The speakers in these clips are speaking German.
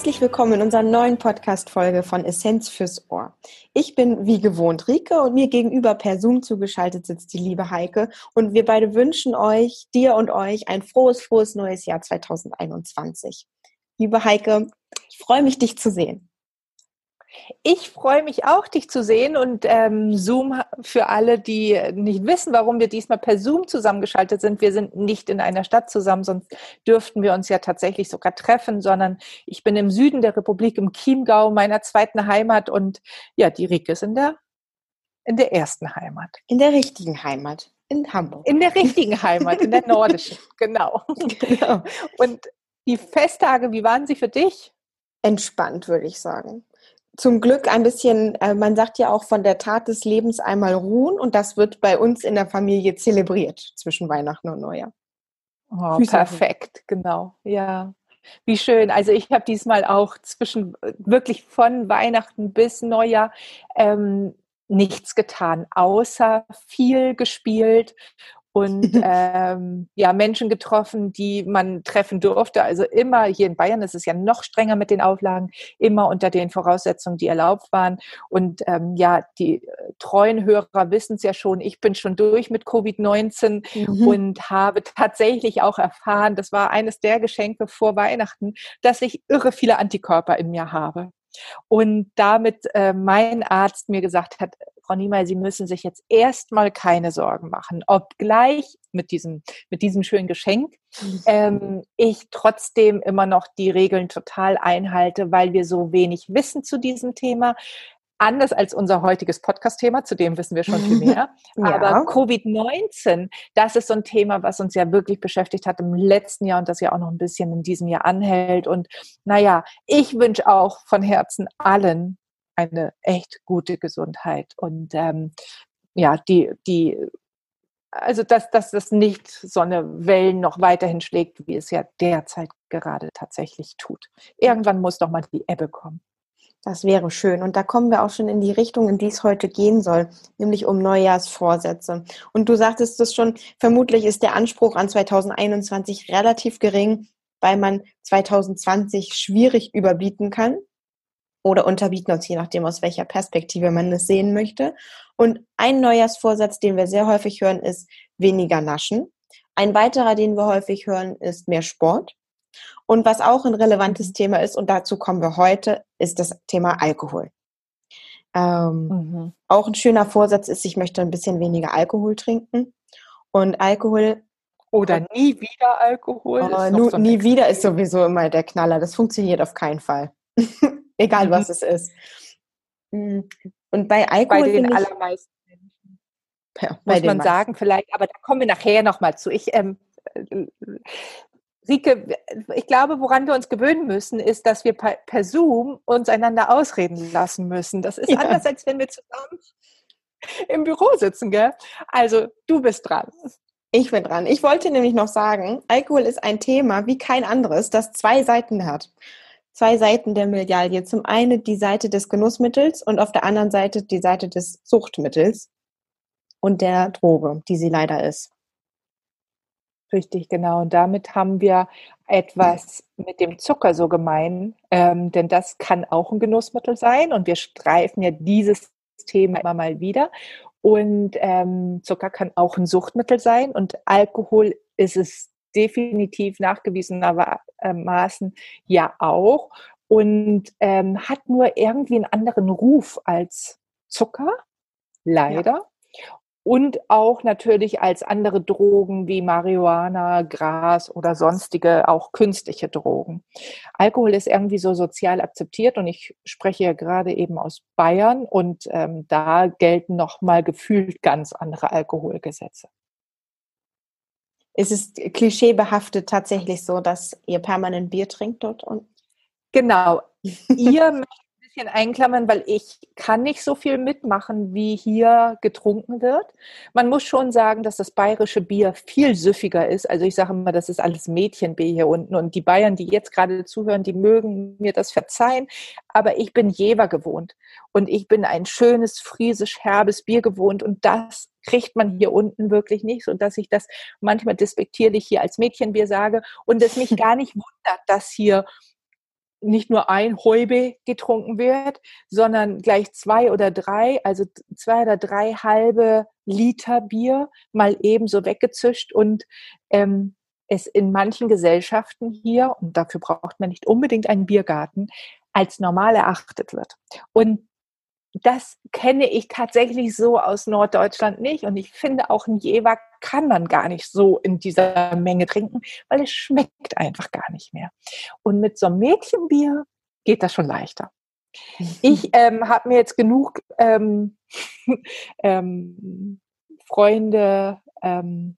Herzlich willkommen in unserer neuen Podcast-Folge von Essenz fürs Ohr. Ich bin wie gewohnt Rike und mir gegenüber per Zoom zugeschaltet sitzt die liebe Heike und wir beide wünschen euch, dir und euch ein frohes, frohes neues Jahr 2021. Liebe Heike, ich freue mich, dich zu sehen. Ich freue mich auch, dich zu sehen und ähm, Zoom für alle, die nicht wissen, warum wir diesmal per Zoom zusammengeschaltet sind. Wir sind nicht in einer Stadt zusammen, sonst dürften wir uns ja tatsächlich sogar treffen, sondern ich bin im Süden der Republik, im Chiemgau, meiner zweiten Heimat und ja, die Rike ist in der, in der ersten Heimat. In der richtigen Heimat, in Hamburg. In der richtigen Heimat, in der nordischen, genau. genau. Und die Festtage, wie waren sie für dich? Entspannt, würde ich sagen zum Glück ein bisschen, äh, man sagt ja auch von der Tat des Lebens einmal ruhen und das wird bei uns in der Familie zelebriert zwischen Weihnachten und Neujahr. Oh, perfekt, genau, ja. Wie schön. Also ich habe diesmal auch zwischen wirklich von Weihnachten bis Neujahr ähm, nichts getan, außer viel gespielt und ähm, ja, Menschen getroffen, die man treffen durfte. Also immer hier in Bayern ist es ja noch strenger mit den Auflagen, immer unter den Voraussetzungen, die erlaubt waren. Und ähm, ja, die äh, treuen Hörer wissen es ja schon, ich bin schon durch mit Covid-19 mhm. und habe tatsächlich auch erfahren, das war eines der Geschenke vor Weihnachten, dass ich irre viele Antikörper in mir habe. Und damit äh, mein Arzt mir gesagt hat, Frau Niemeyer, Sie müssen sich jetzt erstmal keine Sorgen machen, obgleich mit diesem, mit diesem schönen Geschenk ähm, ich trotzdem immer noch die Regeln total einhalte, weil wir so wenig wissen zu diesem Thema anders als unser heutiges Podcast-Thema, zu dem wissen wir schon viel mehr. ja. Aber Covid-19, das ist so ein Thema, was uns ja wirklich beschäftigt hat im letzten Jahr und das ja auch noch ein bisschen in diesem Jahr anhält. Und naja, ich wünsche auch von Herzen allen eine echt gute Gesundheit und ähm, ja, die, die, also dass, dass das nicht so eine Wellen noch weiterhin schlägt, wie es ja derzeit gerade tatsächlich tut. Irgendwann muss doch mal die Ebbe kommen. Das wäre schön. Und da kommen wir auch schon in die Richtung, in die es heute gehen soll, nämlich um Neujahrsvorsätze. Und du sagtest es schon, vermutlich ist der Anspruch an 2021 relativ gering, weil man 2020 schwierig überbieten kann oder unterbieten uns, je nachdem, aus welcher Perspektive man es sehen möchte. Und ein Neujahrsvorsatz, den wir sehr häufig hören, ist weniger naschen. Ein weiterer, den wir häufig hören, ist mehr Sport. Und was auch ein relevantes. Thema ist, und dazu kommen wir heute, ist das Thema Alkohol. Ähm, mhm. Auch ein schöner Vorsatz ist, ich möchte ein bisschen weniger Alkohol trinken. Und Alkohol. Oder nie wieder Alkohol. Oh, nu, so nie wieder ist sowieso immer der Knaller. Das funktioniert auf keinen Fall. Egal mhm. was es ist. Mm, und bei Alkohol. Bei den allermeisten Menschen. Ja, muss man sagen, vielleicht, aber da kommen wir nachher nochmal zu. Ich ähm, äh, Rike, ich glaube, woran wir uns gewöhnen müssen, ist, dass wir per Zoom uns einander ausreden lassen müssen. Das ist ja. anders, als wenn wir zusammen im Büro sitzen, gell? Also, du bist dran. Ich bin dran. Ich wollte nämlich noch sagen, Alkohol ist ein Thema wie kein anderes, das zwei Seiten hat. Zwei Seiten der Medaille. Zum einen die Seite des Genussmittels und auf der anderen Seite die Seite des Suchtmittels und der Droge, die sie leider ist. Richtig, genau. Und damit haben wir etwas mit dem Zucker so gemein, ähm, denn das kann auch ein Genussmittel sein und wir streifen ja dieses Thema immer mal wieder. Und ähm, Zucker kann auch ein Suchtmittel sein und Alkohol ist es definitiv nachgewiesenermaßen ja auch und ähm, hat nur irgendwie einen anderen Ruf als Zucker, leider. Ja und auch natürlich als andere Drogen wie Marihuana, Gras oder sonstige auch künstliche Drogen. Alkohol ist irgendwie so sozial akzeptiert und ich spreche ja gerade eben aus Bayern und ähm, da gelten noch mal gefühlt ganz andere Alkoholgesetze. Ist es klischeebehaftet tatsächlich so, dass ihr permanent Bier trinkt dort? Und genau. Ihr bisschen einklammern, weil ich kann nicht so viel mitmachen, wie hier getrunken wird. Man muss schon sagen, dass das bayerische Bier viel süffiger ist. Also ich sage immer, das ist alles Mädchenbier hier unten. Und die Bayern, die jetzt gerade zuhören, die mögen mir das verzeihen. Aber ich bin Jever gewohnt. Und ich bin ein schönes, friesisch, herbes Bier gewohnt. Und das kriegt man hier unten wirklich nicht, so dass ich das manchmal despektierlich hier als Mädchenbier sage und es mich gar nicht wundert, dass hier nicht nur ein Häube getrunken wird, sondern gleich zwei oder drei, also zwei oder drei halbe Liter Bier mal ebenso weggezischt und ähm, es in manchen Gesellschaften hier, und dafür braucht man nicht unbedingt einen Biergarten, als normal erachtet wird. Und das kenne ich tatsächlich so aus Norddeutschland nicht. Und ich finde auch ein Jever kann man gar nicht so in dieser Menge trinken, weil es schmeckt einfach gar nicht mehr. Und mit so einem Mädchenbier geht das schon leichter. Ich ähm, habe mir jetzt genug ähm, ähm, Freunde ähm,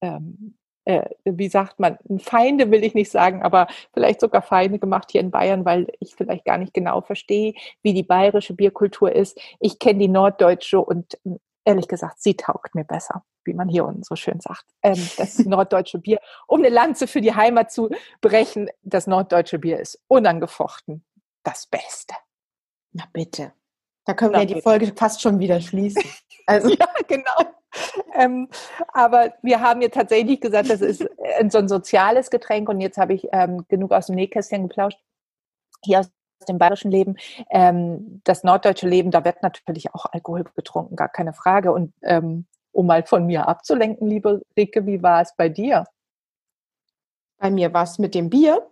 ähm, äh, wie sagt man, Feinde will ich nicht sagen, aber vielleicht sogar Feinde gemacht hier in Bayern, weil ich vielleicht gar nicht genau verstehe, wie die bayerische Bierkultur ist. Ich kenne die norddeutsche und ehrlich gesagt, sie taugt mir besser, wie man hier unten so schön sagt. Ähm, das norddeutsche Bier, um eine Lanze für die Heimat zu brechen, das norddeutsche Bier ist unangefochten das Beste. Na bitte. Da können Na wir bitte. die Folge fast schon wieder schließen. Also ja, genau. Ähm, aber wir haben jetzt tatsächlich gesagt, das ist äh, so ein soziales Getränk und jetzt habe ich ähm, genug aus dem Nähkästchen geplauscht. Hier aus dem bayerischen Leben, ähm, das norddeutsche Leben, da wird natürlich auch Alkohol getrunken, gar keine Frage. Und ähm, um mal von mir abzulenken, liebe Rike, wie war es bei dir? Bei mir war es mit dem Bier.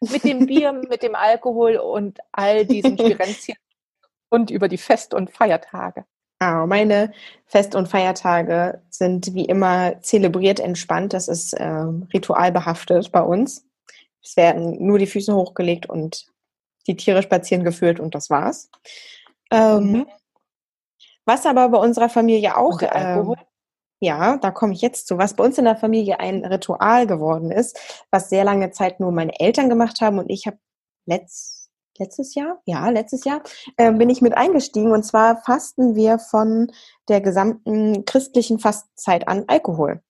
Mit dem Bier, mit dem Alkohol und all diesen Spirenzien und über die Fest- und Feiertage. Ah, meine Fest- und Feiertage sind wie immer zelebriert entspannt. Das ist äh, ritualbehaftet bei uns. Es werden nur die Füße hochgelegt und die Tiere spazieren geführt und das war's. Ähm, mhm. Was aber bei unserer Familie auch. Ähm, ja, da komme ich jetzt zu. Was bei uns in der Familie ein Ritual geworden ist, was sehr lange Zeit nur meine Eltern gemacht haben und ich habe letzt letztes Jahr, ja, letztes Jahr, äh, bin ich mit eingestiegen. Und zwar fasten wir von der gesamten christlichen Fastenzeit an Alkohol.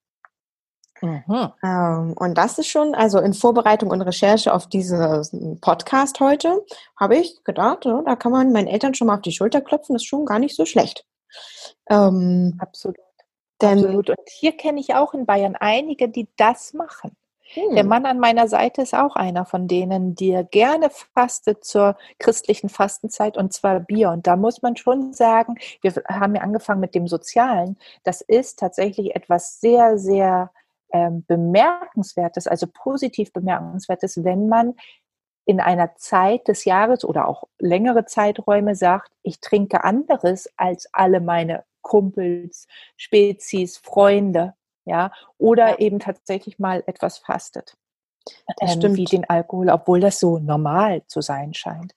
Mhm. Ähm, und das ist schon, also in Vorbereitung und Recherche auf diesen Podcast heute, habe ich gedacht, ja, da kann man meinen Eltern schon mal auf die Schulter klopfen, das ist schon gar nicht so schlecht. Ähm, Absolut. Denn, Absolut. Und hier kenne ich auch in Bayern einige, die das machen. Hm. Der Mann an meiner Seite ist auch einer von denen, der gerne fastet zur christlichen Fastenzeit und zwar Bier. Und da muss man schon sagen, wir haben ja angefangen mit dem Sozialen. Das ist tatsächlich etwas sehr, sehr ähm, bemerkenswertes, also positiv bemerkenswertes, wenn man in einer Zeit des Jahres oder auch längere Zeiträume sagt, ich trinke anderes als alle meine Kumpels, Spezies, Freunde ja, oder ja. eben tatsächlich mal etwas fastet. Das ähm, stimmt. Wie den Alkohol, obwohl das so normal zu sein scheint.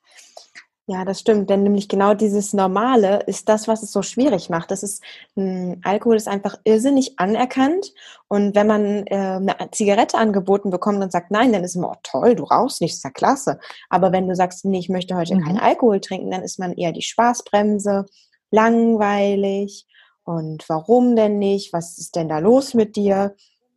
Ja, das stimmt, denn nämlich genau dieses Normale ist das, was es so schwierig macht. Das ist, hm, Alkohol ist einfach irrsinnig anerkannt und wenn man äh, eine Zigarette angeboten bekommt und sagt nein, dann ist immer, oh toll, du rauchst nicht, ist ja klasse. Aber wenn du sagst, nee, ich möchte heute mhm. keinen Alkohol trinken, dann ist man eher die Spaßbremse, langweilig und warum denn nicht? Was ist denn da los mit dir?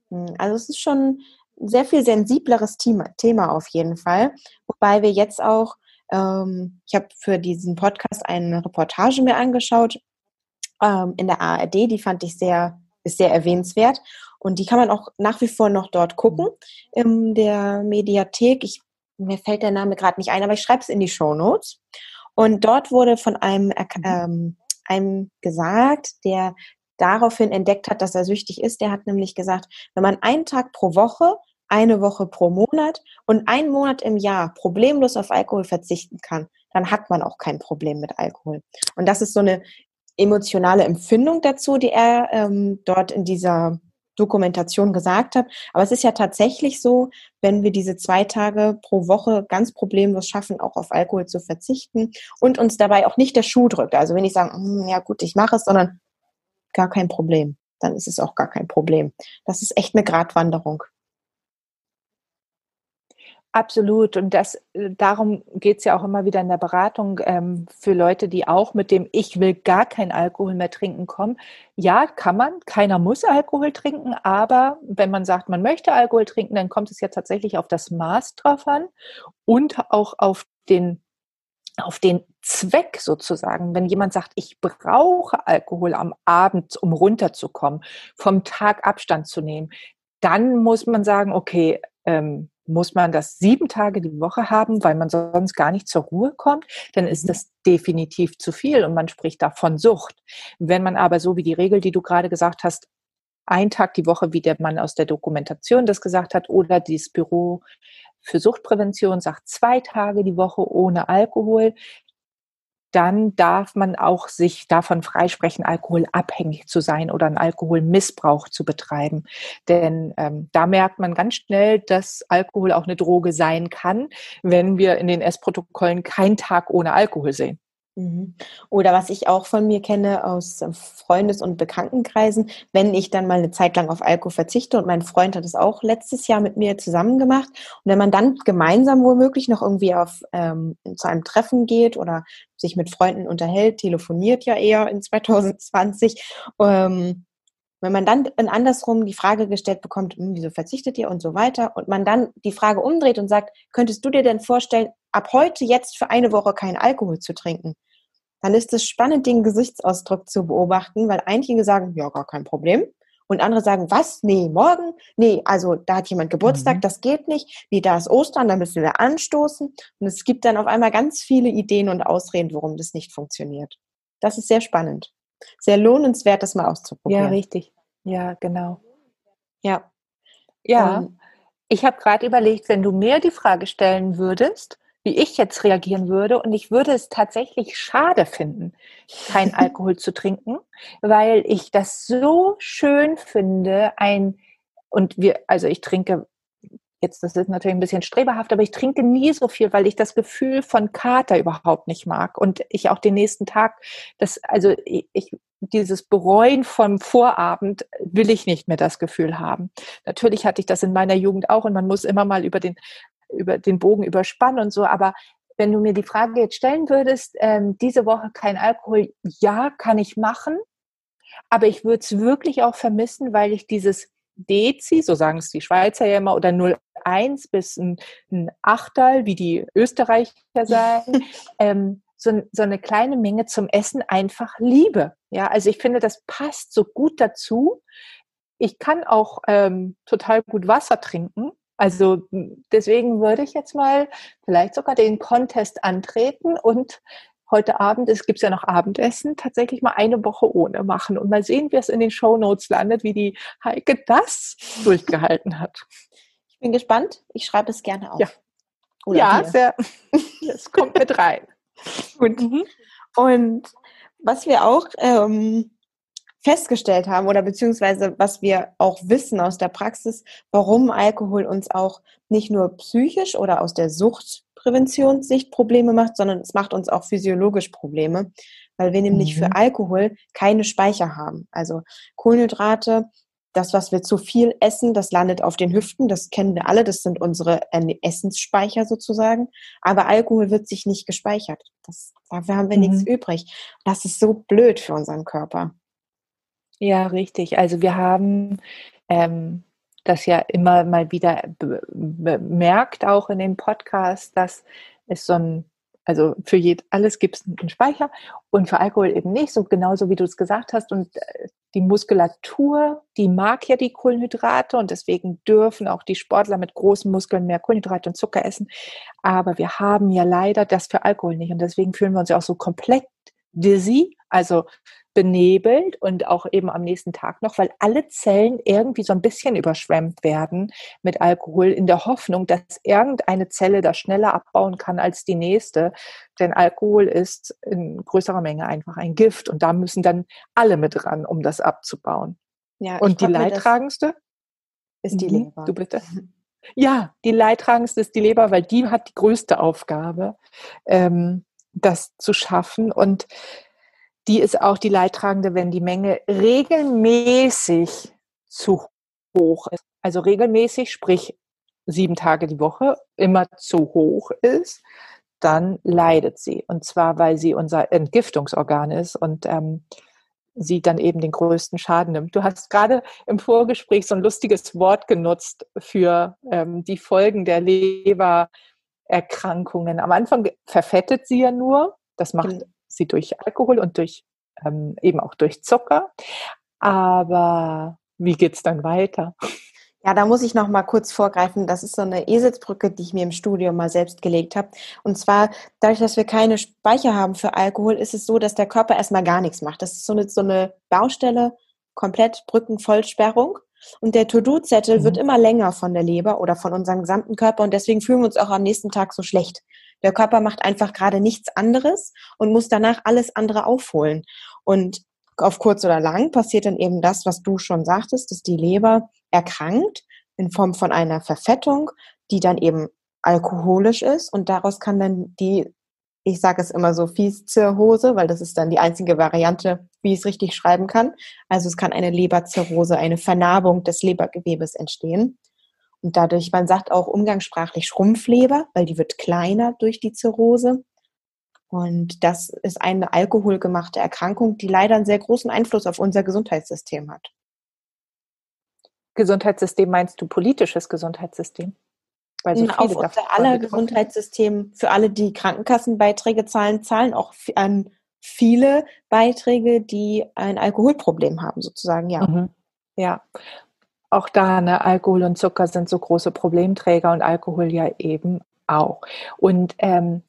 Hm, also es ist schon ein sehr viel sensibleres Thema, Thema auf jeden Fall. Wobei wir jetzt auch, ähm, ich habe für diesen Podcast eine Reportage mir angeschaut ähm, in der ARD, die fand ich sehr, ist sehr erwähnenswert. Und die kann man auch nach wie vor noch dort gucken in der Mediathek. Ich, mir fällt der Name gerade nicht ein, aber ich schreibe es in die Show Notes. Und dort wurde von einem mhm. ähm, einem gesagt, der daraufhin entdeckt hat, dass er süchtig ist. Der hat nämlich gesagt, wenn man einen Tag pro Woche, eine Woche pro Monat und einen Monat im Jahr problemlos auf Alkohol verzichten kann, dann hat man auch kein Problem mit Alkohol. Und das ist so eine emotionale Empfindung dazu, die er ähm, dort in dieser Dokumentation gesagt habe. Aber es ist ja tatsächlich so, wenn wir diese zwei Tage pro Woche ganz problemlos schaffen, auch auf Alkohol zu verzichten und uns dabei auch nicht der Schuh drückt. Also wenn ich sage, hm, ja gut, ich mache es, sondern gar kein Problem, dann ist es auch gar kein Problem. Das ist echt eine Gratwanderung. Absolut. Und das, äh, darum geht es ja auch immer wieder in der Beratung ähm, für Leute, die auch mit dem Ich will gar kein Alkohol mehr trinken kommen. Ja, kann man. Keiner muss Alkohol trinken. Aber wenn man sagt, man möchte Alkohol trinken, dann kommt es ja tatsächlich auf das Maß drauf an und auch auf den auf den Zweck sozusagen. Wenn jemand sagt, ich brauche Alkohol am Abend, um runterzukommen, vom Tag Abstand zu nehmen, dann muss man sagen, okay, ähm, muss man das sieben Tage die Woche haben, weil man sonst gar nicht zur Ruhe kommt, dann ist mhm. das definitiv zu viel und man spricht da von Sucht. Wenn man aber so wie die Regel, die du gerade gesagt hast, ein Tag die Woche, wie der Mann aus der Dokumentation das gesagt hat, oder dieses Büro für Suchtprävention sagt zwei Tage die Woche ohne Alkohol, dann darf man auch sich davon freisprechen, alkoholabhängig zu sein oder einen Alkoholmissbrauch zu betreiben. Denn ähm, da merkt man ganz schnell, dass Alkohol auch eine Droge sein kann, wenn wir in den Essprotokollen keinen Tag ohne Alkohol sehen. Mhm. Oder was ich auch von mir kenne aus Freundes- und Bekanntenkreisen, wenn ich dann mal eine Zeit lang auf Alkohol verzichte und mein Freund hat es auch letztes Jahr mit mir zusammen gemacht und wenn man dann gemeinsam womöglich noch irgendwie auf ähm, zu einem Treffen geht oder sich mit Freunden unterhält, telefoniert ja eher in 2020, ähm, wenn man dann andersrum die Frage gestellt bekommt, hm, wieso verzichtet ihr und so weiter, und man dann die Frage umdreht und sagt, könntest du dir denn vorstellen, ab heute jetzt für eine Woche keinen Alkohol zu trinken? Dann ist es spannend, den Gesichtsausdruck zu beobachten, weil einige sagen, ja, gar kein Problem. Und andere sagen, was? Nee, morgen? Nee, also da hat jemand Geburtstag, mhm. das geht nicht. Nee, da ist Ostern, da müssen wir anstoßen. Und es gibt dann auf einmal ganz viele Ideen und Ausreden, warum das nicht funktioniert. Das ist sehr spannend sehr lohnenswert, das mal auszuprobieren. Ja, richtig. Ja, genau. Ja. Ja. Und ich habe gerade überlegt, wenn du mir die Frage stellen würdest, wie ich jetzt reagieren würde, und ich würde es tatsächlich schade finden, kein Alkohol zu trinken, weil ich das so schön finde, ein und wir, also ich trinke jetzt, das ist natürlich ein bisschen streberhaft, aber ich trinke nie so viel, weil ich das Gefühl von Kater überhaupt nicht mag und ich auch den nächsten Tag, das, also ich, dieses Bereuen vom Vorabend will ich nicht mehr das Gefühl haben. Natürlich hatte ich das in meiner Jugend auch und man muss immer mal über den, über den Bogen überspannen und so, aber wenn du mir die Frage jetzt stellen würdest, ähm, diese Woche kein Alkohol, ja, kann ich machen, aber ich würde es wirklich auch vermissen, weil ich dieses Dezi, so sagen es die Schweizer ja immer, oder 0,1 bis ein, ein Achtel, wie die Österreicher sagen, ähm, so, so, eine kleine Menge zum Essen einfach liebe. Ja, also ich finde, das passt so gut dazu. Ich kann auch ähm, total gut Wasser trinken. Also deswegen würde ich jetzt mal vielleicht sogar den Contest antreten und heute Abend, es gibt ja noch Abendessen, tatsächlich mal eine Woche ohne machen und mal sehen, wie es in den Show Notes landet, wie die Heike das durchgehalten hat. Ich bin gespannt. Ich schreibe es gerne auf. Ja, Oder ja sehr. Es kommt mit rein. Gut. Mhm. Und was wir auch ähm, festgestellt haben oder beziehungsweise was wir auch wissen aus der Praxis, warum Alkohol uns auch nicht nur psychisch oder aus der Sucht Präventionssicht Probleme macht, sondern es macht uns auch physiologisch Probleme, weil wir nämlich mhm. für Alkohol keine Speicher haben. Also Kohlenhydrate, das, was wir zu viel essen, das landet auf den Hüften, das kennen wir alle, das sind unsere Essensspeicher sozusagen. Aber Alkohol wird sich nicht gespeichert. Das, dafür haben wir mhm. nichts übrig. Das ist so blöd für unseren Körper. Ja, richtig. Also wir haben ähm, das ja immer mal wieder bemerkt, auch in den Podcasts, dass es so ein, also für jed, alles gibt es einen Speicher und für Alkohol eben nicht, so genauso wie du es gesagt hast. Und äh, die Muskulatur, die mag ja die Kohlenhydrate und deswegen dürfen auch die Sportler mit großen Muskeln mehr Kohlenhydrate und Zucker essen. Aber wir haben ja leider das für Alkohol nicht und deswegen fühlen wir uns ja auch so komplett dizzy, also benebelt und auch eben am nächsten Tag noch, weil alle Zellen irgendwie so ein bisschen überschwemmt werden mit Alkohol in der Hoffnung, dass irgendeine Zelle das schneller abbauen kann als die nächste. Denn Alkohol ist in größerer Menge einfach ein Gift und da müssen dann alle mit ran, um das abzubauen. Ja, und die leidtragendste ist die mhm, Leber. Du bitte. Ja, die leidtragendste ist die Leber, weil die hat die größte Aufgabe, ähm, das zu schaffen. Und die ist auch die Leidtragende, wenn die Menge regelmäßig zu hoch ist. Also regelmäßig, sprich sieben Tage die Woche, immer zu hoch ist, dann leidet sie. Und zwar, weil sie unser Entgiftungsorgan ist und ähm, sie dann eben den größten Schaden nimmt. Du hast gerade im Vorgespräch so ein lustiges Wort genutzt für ähm, die Folgen der Lebererkrankungen. Am Anfang verfettet sie ja nur. Das macht genau sie durch Alkohol und durch ähm, eben auch durch Zucker. Aber wie geht es dann weiter? Ja, da muss ich noch mal kurz vorgreifen. Das ist so eine Eselsbrücke, die ich mir im Studium mal selbst gelegt habe. Und zwar, dadurch, dass wir keine Speicher haben für Alkohol, ist es so, dass der Körper erstmal gar nichts macht. Das ist so eine, so eine Baustelle, komplett Brückenvollsperrung. Und der To-Do-Zettel mhm. wird immer länger von der Leber oder von unserem gesamten Körper. Und deswegen fühlen wir uns auch am nächsten Tag so schlecht. Der Körper macht einfach gerade nichts anderes und muss danach alles andere aufholen. Und auf kurz oder lang passiert dann eben das, was du schon sagtest, dass die Leber erkrankt in Form von einer Verfettung, die dann eben alkoholisch ist und daraus kann dann die, ich sage es immer so, Fieszirrhose, weil das ist dann die einzige Variante, wie ich es richtig schreiben kann. Also es kann eine Leberzirrhose, eine Vernarbung des Lebergewebes entstehen. Und dadurch, man sagt auch umgangssprachlich Schrumpfleber, weil die wird kleiner durch die Zirrhose. Und das ist eine alkoholgemachte Erkrankung, die leider einen sehr großen Einfluss auf unser Gesundheitssystem hat. Gesundheitssystem meinst du politisches Gesundheitssystem? Weil so auf unser aller Gesundheitssystem, für alle, die Krankenkassenbeiträge zahlen, zahlen auch an viele Beiträge, die ein Alkoholproblem haben, sozusagen, ja. Mhm. Ja, auch da, ne, Alkohol und Zucker sind so große Problemträger und Alkohol ja eben auch. Und ähm,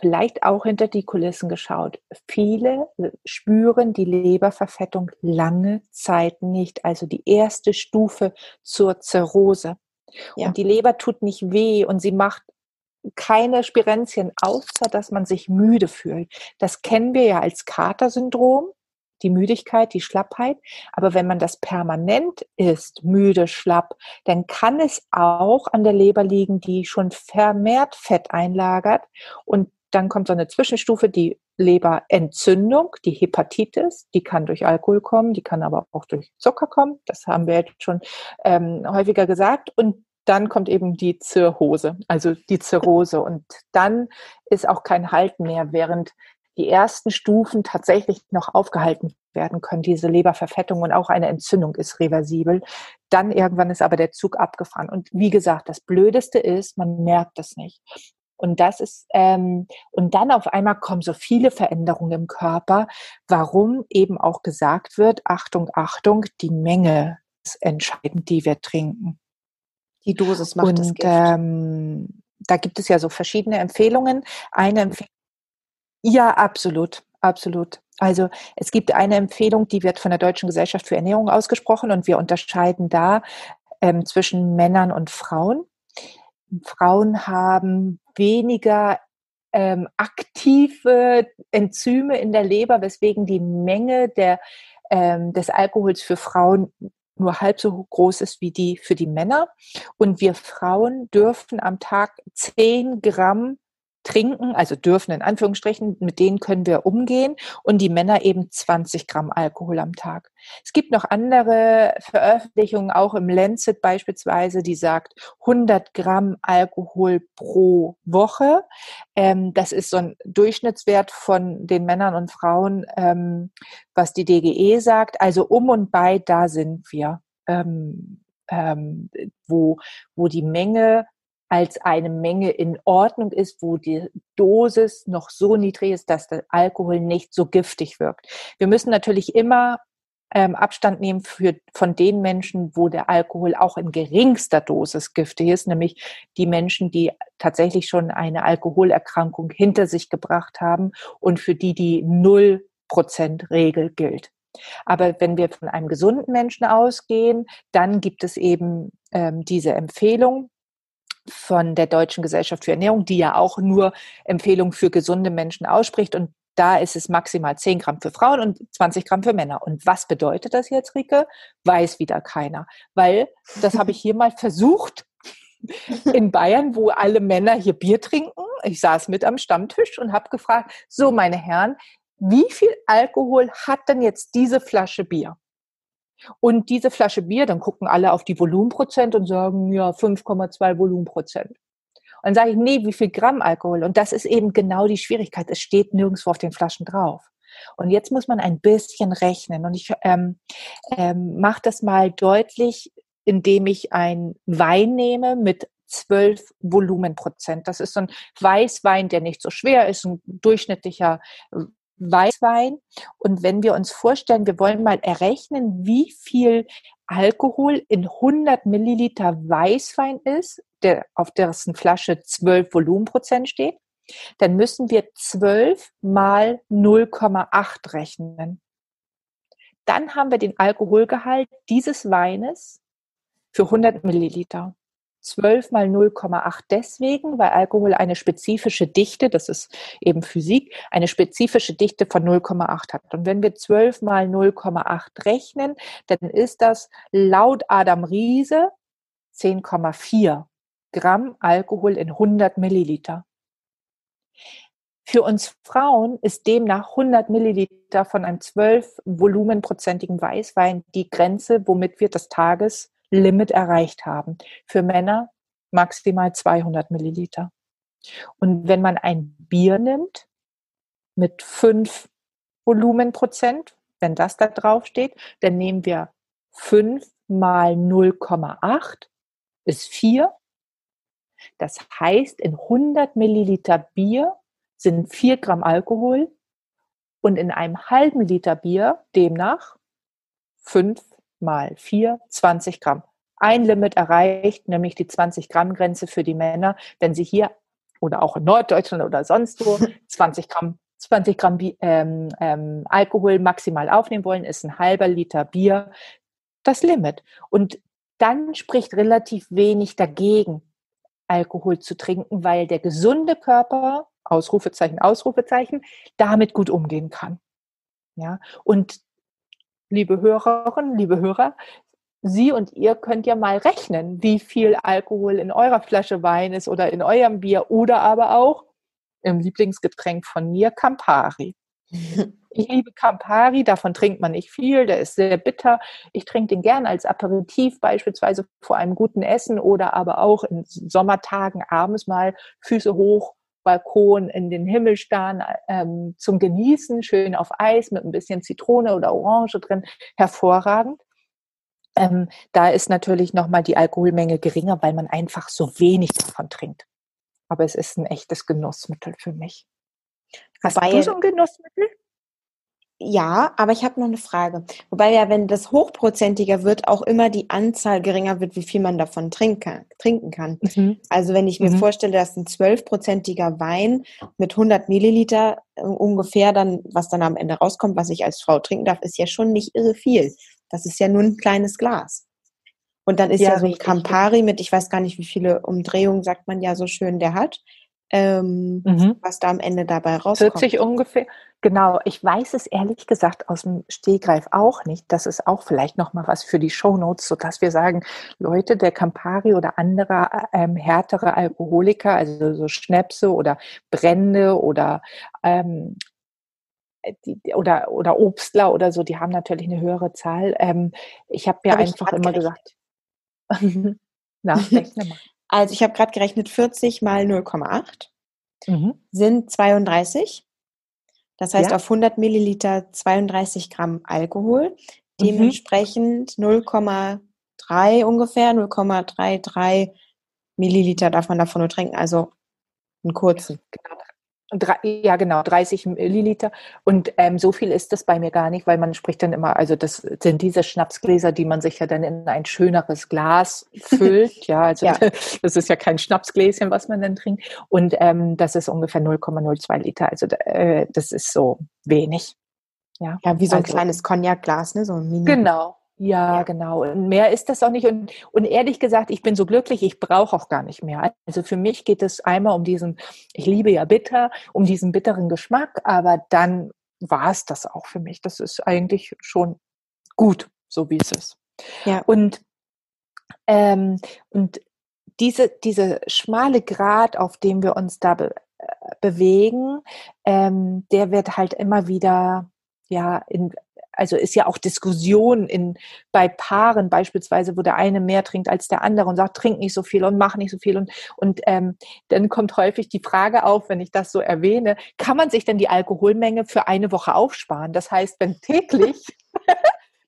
vielleicht auch hinter die Kulissen geschaut. Viele spüren die Leberverfettung lange Zeit nicht, also die erste Stufe zur Zirrhose. Ja. Und die Leber tut nicht weh und sie macht keine Spirenzien, außer dass man sich müde fühlt. Das kennen wir ja als Katersyndrom, die Müdigkeit, die Schlappheit. Aber wenn man das permanent ist, müde, schlapp, dann kann es auch an der Leber liegen, die schon vermehrt Fett einlagert und dann kommt so eine Zwischenstufe, die Leberentzündung, die Hepatitis, die kann durch Alkohol kommen, die kann aber auch durch Zucker kommen. Das haben wir jetzt schon ähm, häufiger gesagt. Und dann kommt eben die Zirrhose, also die Zirrhose. Und dann ist auch kein Halten mehr, während die ersten Stufen tatsächlich noch aufgehalten werden können, diese Leberverfettung und auch eine Entzündung ist reversibel. Dann irgendwann ist aber der Zug abgefahren. Und wie gesagt, das Blödeste ist, man merkt es nicht. Und das ist, ähm, und dann auf einmal kommen so viele Veränderungen im Körper, warum eben auch gesagt wird, Achtung, Achtung, die Menge ist entscheidend, die wir trinken. Die Dosis macht und, das Gift. Ähm, da gibt es ja so verschiedene Empfehlungen. Eine Empfehlung, ja, absolut, absolut. Also es gibt eine Empfehlung, die wird von der Deutschen Gesellschaft für Ernährung ausgesprochen und wir unterscheiden da ähm, zwischen Männern und Frauen. Frauen haben weniger ähm, aktive Enzyme in der Leber, weswegen die Menge der, ähm, des Alkohols für Frauen nur halb so groß ist wie die für die Männer. Und wir Frauen dürfen am Tag 10 Gramm trinken, also dürfen in Anführungsstrichen, mit denen können wir umgehen und die Männer eben 20 Gramm Alkohol am Tag. Es gibt noch andere Veröffentlichungen, auch im Lancet beispielsweise, die sagt 100 Gramm Alkohol pro Woche. Ähm, das ist so ein Durchschnittswert von den Männern und Frauen, ähm, was die DGE sagt. Also um und bei, da sind wir. Ähm, ähm, wo, wo die Menge als eine Menge in Ordnung ist, wo die Dosis noch so niedrig ist, dass der Alkohol nicht so giftig wirkt. Wir müssen natürlich immer ähm, Abstand nehmen für, von den Menschen, wo der Alkohol auch in geringster Dosis giftig ist, nämlich die Menschen, die tatsächlich schon eine Alkoholerkrankung hinter sich gebracht haben und für die die Null Prozent Regel gilt. Aber wenn wir von einem gesunden Menschen ausgehen, dann gibt es eben ähm, diese Empfehlung, von der Deutschen Gesellschaft für Ernährung, die ja auch nur Empfehlungen für gesunde Menschen ausspricht. Und da ist es maximal 10 Gramm für Frauen und 20 Gramm für Männer. Und was bedeutet das jetzt, Rike? Weiß wieder keiner. Weil, das habe ich hier mal versucht, in Bayern, wo alle Männer hier Bier trinken. Ich saß mit am Stammtisch und habe gefragt, so meine Herren, wie viel Alkohol hat denn jetzt diese Flasche Bier? Und diese Flasche Bier, dann gucken alle auf die Volumenprozent und sagen, ja, 5,2 Volumenprozent. Und dann sage ich, nee, wie viel Gramm Alkohol? Und das ist eben genau die Schwierigkeit. Es steht nirgendwo auf den Flaschen drauf. Und jetzt muss man ein bisschen rechnen. Und ich ähm, ähm, mache das mal deutlich, indem ich ein Wein nehme mit 12 Volumenprozent. Das ist so ein Weißwein, der nicht so schwer ist, ein durchschnittlicher Weißwein. Und wenn wir uns vorstellen, wir wollen mal errechnen, wie viel Alkohol in 100 Milliliter Weißwein ist, der auf dessen Flasche 12 Volumenprozent steht, dann müssen wir 12 mal 0,8 rechnen. Dann haben wir den Alkoholgehalt dieses Weines für 100 Milliliter. 12 mal 0,8 deswegen, weil Alkohol eine spezifische Dichte, das ist eben Physik, eine spezifische Dichte von 0,8 hat. Und wenn wir 12 mal 0,8 rechnen, dann ist das laut Adam Riese 10,4 Gramm Alkohol in 100 Milliliter. Für uns Frauen ist demnach 100 Milliliter von einem 12 volumenprozentigen Weißwein die Grenze, womit wir das Tages Limit erreicht haben. Für Männer maximal 200 Milliliter. Und wenn man ein Bier nimmt mit 5 Volumenprozent, wenn das da drauf steht, dann nehmen wir 5 mal 0,8 ist 4. Das heißt, in 100 Milliliter Bier sind 4 Gramm Alkohol und in einem halben Liter Bier demnach 5 mal 4, 20 Gramm. Ein Limit erreicht, nämlich die 20 Gramm Grenze für die Männer, wenn sie hier oder auch in Norddeutschland oder sonst wo 20 Gramm 20 Gramm ähm, ähm, Alkohol maximal aufnehmen wollen, ist ein halber Liter Bier das Limit. Und dann spricht relativ wenig dagegen, Alkohol zu trinken, weil der gesunde Körper, Ausrufezeichen, Ausrufezeichen, damit gut umgehen kann. Ja, und liebe Hörerinnen, liebe Hörer, Sie und ihr könnt ja mal rechnen, wie viel Alkohol in eurer Flasche Wein ist oder in eurem Bier oder aber auch im Lieblingsgetränk von mir, Campari. Ich liebe Campari, davon trinkt man nicht viel, der ist sehr bitter. Ich trinke den gern als Aperitif, beispielsweise vor einem guten Essen oder aber auch in Sommertagen abends mal Füße hoch, Balkon in den Himmel starren, ähm, zum Genießen, schön auf Eis mit ein bisschen Zitrone oder Orange drin, hervorragend. Ähm, da ist natürlich nochmal die Alkoholmenge geringer, weil man einfach so wenig davon trinkt. Aber es ist ein echtes Genussmittel für mich. Hast Wobei, du so ein Genussmittel? Ja, aber ich habe noch eine Frage. Wobei ja, wenn das hochprozentiger wird, auch immer die Anzahl geringer wird, wie viel man davon trinken, trinken kann. Mhm. Also wenn ich mir mhm. vorstelle, dass ein zwölfprozentiger Wein mit 100 Milliliter äh, ungefähr dann, was dann am Ende rauskommt, was ich als Frau trinken darf, ist ja schon nicht irre viel. Das ist ja nur ein kleines Glas. Und dann ist ja, ja so ein Campari mit, ich weiß gar nicht, wie viele Umdrehungen, sagt man ja so schön, der hat ähm, mhm. was da am Ende dabei rauskommt. 40 ungefähr. Genau, ich weiß es ehrlich gesagt aus dem Stehgreif auch nicht. Das ist auch vielleicht nochmal was für die Shownotes, sodass wir sagen, Leute, der Campari oder andere ähm, härtere Alkoholiker, also so Schnäpse oder Brände oder ähm, die, oder, oder Obstler oder so, die haben natürlich eine höhere Zahl. Ähm, ich habe ja Hab einfach immer gesagt, na, rechne mal. Also ich habe gerade gerechnet, 40 mal 0,8 mhm. sind 32. Das heißt ja. auf 100 Milliliter 32 Gramm Alkohol. Mhm. Dementsprechend mhm. 0,3 ungefähr, 0,33 Milliliter darf man davon nur trinken. Also einen kurzen. Genau, ja, genau, 30 Milliliter. Und ähm, so viel ist das bei mir gar nicht, weil man spricht dann immer, also das sind diese Schnapsgläser, die man sich ja dann in ein schöneres Glas füllt. ja, also ja. das ist ja kein Schnapsgläschen, was man dann trinkt. Und ähm, das ist ungefähr 0,02 Liter. Also äh, das ist so wenig. Ja, ja wie so ein also, kleines Cognac-Glas, ne? So ein Mini. Genau, ja, ja, genau. Und mehr ist das auch nicht. Und, und ehrlich gesagt, ich bin so glücklich, ich brauche auch gar nicht mehr. Also für mich geht es einmal um diesen, ich liebe ja bitter, um diesen bitteren Geschmack, aber dann war es das auch für mich. Das ist eigentlich schon gut, so wie es ist. Ja. Und, ähm, und diese, diese schmale Grad, auf dem wir uns da be äh, bewegen, ähm, der wird halt immer wieder ja in also ist ja auch Diskussion in, bei Paaren beispielsweise, wo der eine mehr trinkt als der andere und sagt, trink nicht so viel und mach nicht so viel. Und, und ähm, dann kommt häufig die Frage auf, wenn ich das so erwähne, kann man sich denn die Alkoholmenge für eine Woche aufsparen? Das heißt, wenn täglich,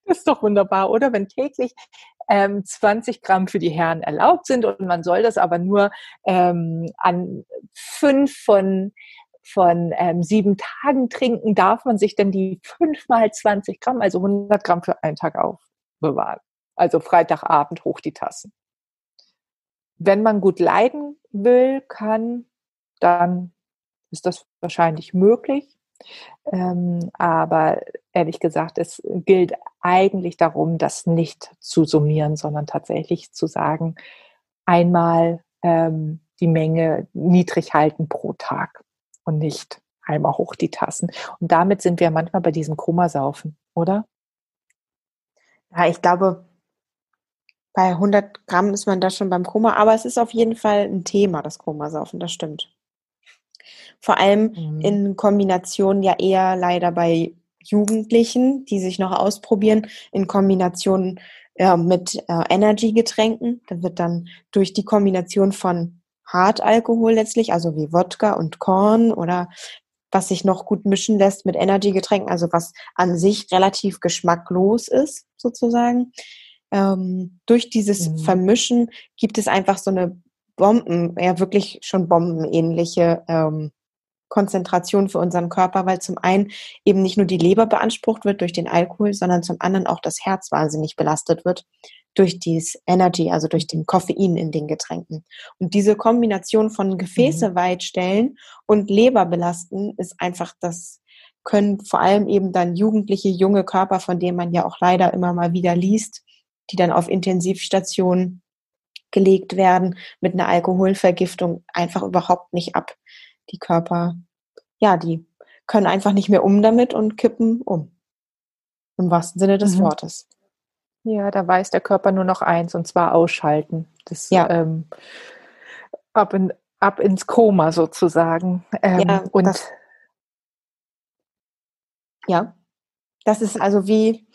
das ist doch wunderbar, oder? Wenn täglich ähm, 20 Gramm für die Herren erlaubt sind und man soll das aber nur ähm, an fünf von von ähm, sieben Tagen trinken, darf man sich denn die fünfmal 20 Gramm, also 100 Gramm für einen Tag aufbewahren. Also Freitagabend hoch die Tassen. Wenn man gut leiden will, kann, dann ist das wahrscheinlich möglich. Ähm, aber ehrlich gesagt, es gilt eigentlich darum, das nicht zu summieren, sondern tatsächlich zu sagen, einmal ähm, die Menge niedrig halten pro Tag und nicht einmal hoch die Tassen. Und damit sind wir manchmal bei diesem Komasaufen, oder? Ja, ich glaube, bei 100 Gramm ist man da schon beim Koma, aber es ist auf jeden Fall ein Thema, das Komasaufen, das stimmt. Vor allem mhm. in Kombination ja eher leider bei Jugendlichen, die sich noch ausprobieren, in Kombination ja, mit äh, Energy-Getränken. Da wird dann durch die Kombination von Hartalkohol letztlich, also wie Wodka und Korn oder was sich noch gut mischen lässt mit Energy-Getränken, also was an sich relativ geschmacklos ist, sozusagen. Ähm, durch dieses mhm. Vermischen gibt es einfach so eine Bomben, ja wirklich schon bombenähnliche ähm, Konzentration für unseren Körper, weil zum einen eben nicht nur die Leber beansprucht wird durch den Alkohol, sondern zum anderen auch das Herz wahnsinnig belastet wird durch dieses Energy, also durch den Koffein in den Getränken. Und diese Kombination von Gefäße mhm. weitstellen und Leber belasten ist einfach das können vor allem eben dann jugendliche, junge Körper, von denen man ja auch leider immer mal wieder liest, die dann auf Intensivstationen gelegt werden mit einer Alkoholvergiftung einfach überhaupt nicht ab die Körper, ja, die können einfach nicht mehr um damit und kippen um. Im wahrsten Sinne des mhm. Wortes. Ja, da weiß der Körper nur noch eins, und zwar ausschalten. Das, ja. Ähm, ab, in, ab ins Koma sozusagen. Ähm, ja, und das, ja, das ist also wie,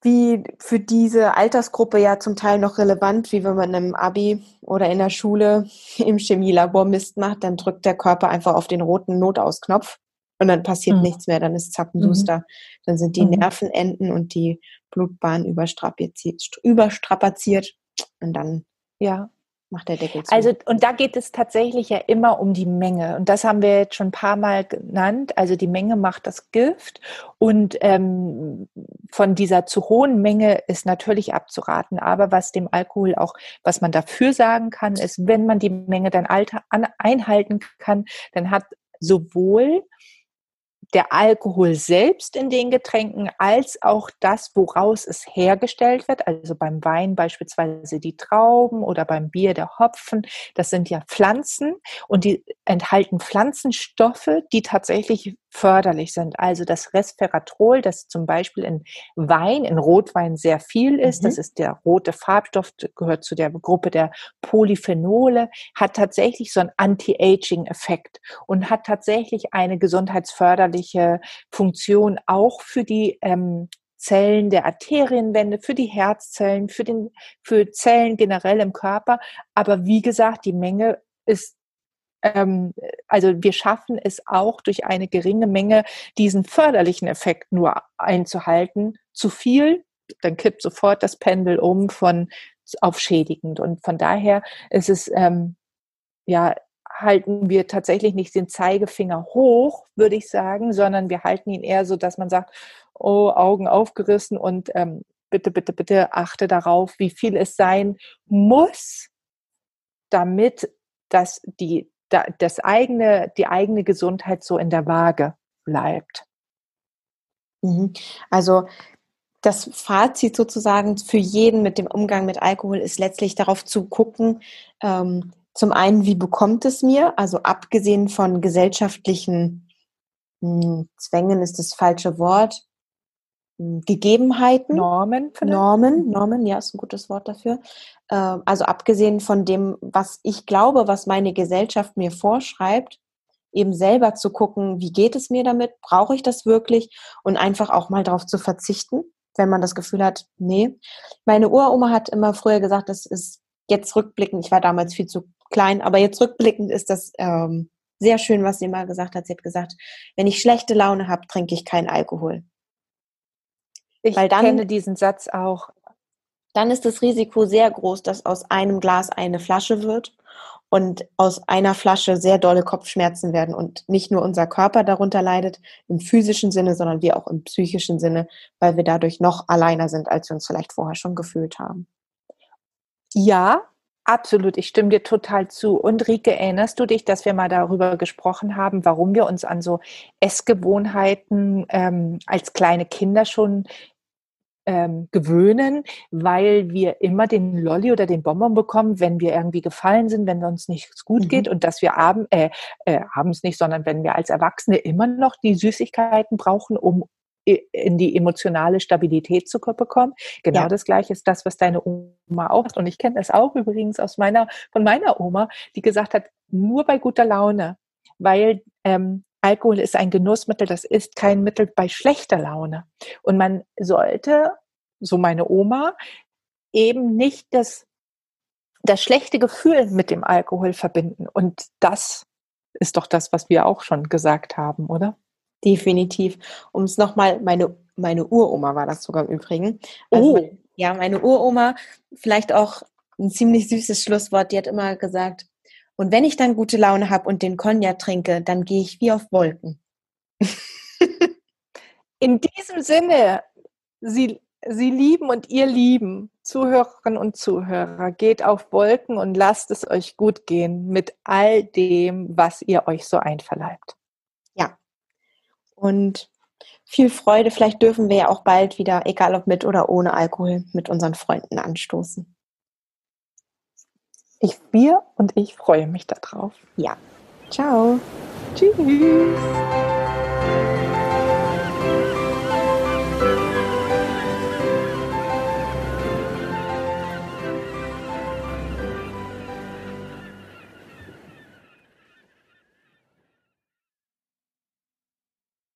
wie für diese Altersgruppe ja zum Teil noch relevant, wie wenn man im Abi oder in der Schule im Chemielabor Mist macht, dann drückt der Körper einfach auf den roten Notausknopf und dann passiert mhm. nichts mehr, dann ist Zappenduster. Mhm. Dann sind die mhm. Nervenenden und die Blutbahn überstrapaziert, überstrapaziert und dann ja, macht der Deckel zu. Also, und da geht es tatsächlich ja immer um die Menge. Und das haben wir jetzt schon ein paar Mal genannt. Also die Menge macht das Gift. Und ähm, von dieser zu hohen Menge ist natürlich abzuraten. Aber was dem Alkohol auch, was man dafür sagen kann, ist, wenn man die Menge dann einhalten kann, dann hat sowohl der Alkohol selbst in den Getränken als auch das, woraus es hergestellt wird. Also beim Wein beispielsweise die Trauben oder beim Bier der Hopfen. Das sind ja Pflanzen und die enthalten Pflanzenstoffe, die tatsächlich förderlich sind. Also das Resveratrol, das zum Beispiel in Wein, in Rotwein sehr viel ist, mhm. das ist der rote Farbstoff, gehört zu der Gruppe der Polyphenole, hat tatsächlich so einen Anti-Aging-Effekt und hat tatsächlich eine gesundheitsförderliche Funktion auch für die ähm, Zellen der Arterienwände, für die Herzzellen, für, den, für Zellen generell im Körper. Aber wie gesagt, die Menge ist ähm, also wir schaffen es auch durch eine geringe Menge diesen förderlichen Effekt nur einzuhalten. Zu viel, dann kippt sofort das Pendel um von auf schädigend. Und von daher ist es ähm, ja halten wir tatsächlich nicht den Zeigefinger hoch, würde ich sagen, sondern wir halten ihn eher so, dass man sagt, oh, Augen aufgerissen und ähm, bitte, bitte, bitte achte darauf, wie viel es sein muss, damit dass die das eigene, die eigene Gesundheit so in der Waage bleibt. Mhm. Also das Fazit sozusagen für jeden mit dem Umgang mit Alkohol ist letztlich darauf zu gucken, ähm, zum einen, wie bekommt es mir? Also abgesehen von gesellschaftlichen mh, hm, Zwängen ist das falsche Wort. Gegebenheiten. Normen. Vielleicht? Normen, Normen, ja, ist ein gutes Wort dafür. Ähm, also abgesehen von dem, was ich glaube, was meine Gesellschaft mir vorschreibt, eben selber zu gucken, wie geht es mir damit, brauche ich das wirklich und einfach auch mal darauf zu verzichten, wenn man das Gefühl hat, nee. Meine Uroma hat immer früher gesagt, das ist jetzt rückblickend, ich war damals viel zu klein, aber jetzt rückblickend ist das ähm, sehr schön, was sie mal gesagt hat. Sie hat gesagt, wenn ich schlechte Laune habe, trinke ich keinen Alkohol. Ich Weil dann, kenne diesen Satz auch dann ist das Risiko sehr groß, dass aus einem Glas eine Flasche wird. und aus einer Flasche sehr dolle Kopfschmerzen werden und nicht nur unser Körper darunter leidet im physischen Sinne, sondern wir auch im psychischen Sinne, weil wir dadurch noch alleiner sind, als wir uns vielleicht vorher schon gefühlt haben. Ja, Absolut, ich stimme dir total zu. Und Rike, erinnerst du dich, dass wir mal darüber gesprochen haben, warum wir uns an so Essgewohnheiten ähm, als kleine Kinder schon ähm, gewöhnen, weil wir immer den Lolli oder den Bonbon bekommen, wenn wir irgendwie gefallen sind, wenn uns nichts gut mhm. geht und dass wir abend, äh, äh, abends nicht, sondern wenn wir als Erwachsene immer noch die Süßigkeiten brauchen, um in die emotionale Stabilität zu bekommen. Genau ja. das Gleiche ist das, was deine Oma auch hat. Und ich kenne das auch übrigens aus meiner, von meiner Oma, die gesagt hat, nur bei guter Laune, weil ähm, Alkohol ist ein Genussmittel, das ist kein Mittel bei schlechter Laune. Und man sollte, so meine Oma, eben nicht das, das schlechte Gefühl mit dem Alkohol verbinden. Und das ist doch das, was wir auch schon gesagt haben, oder? Definitiv. Um es nochmal, meine, meine Uroma war das sogar im Übrigen. Also, oh. Ja, meine Uroma, vielleicht auch ein ziemlich süßes Schlusswort, die hat immer gesagt, und wenn ich dann gute Laune habe und den Cognac trinke, dann gehe ich wie auf Wolken. In diesem Sinne, Sie, Sie lieben und ihr lieben, Zuhörerinnen und Zuhörer, geht auf Wolken und lasst es euch gut gehen mit all dem, was ihr euch so einverleibt. Ja. Und viel Freude. Vielleicht dürfen wir ja auch bald wieder, egal ob mit oder ohne Alkohol, mit unseren Freunden anstoßen. Ich, wir und ich freue mich darauf. Ja. Ciao. Tschüss.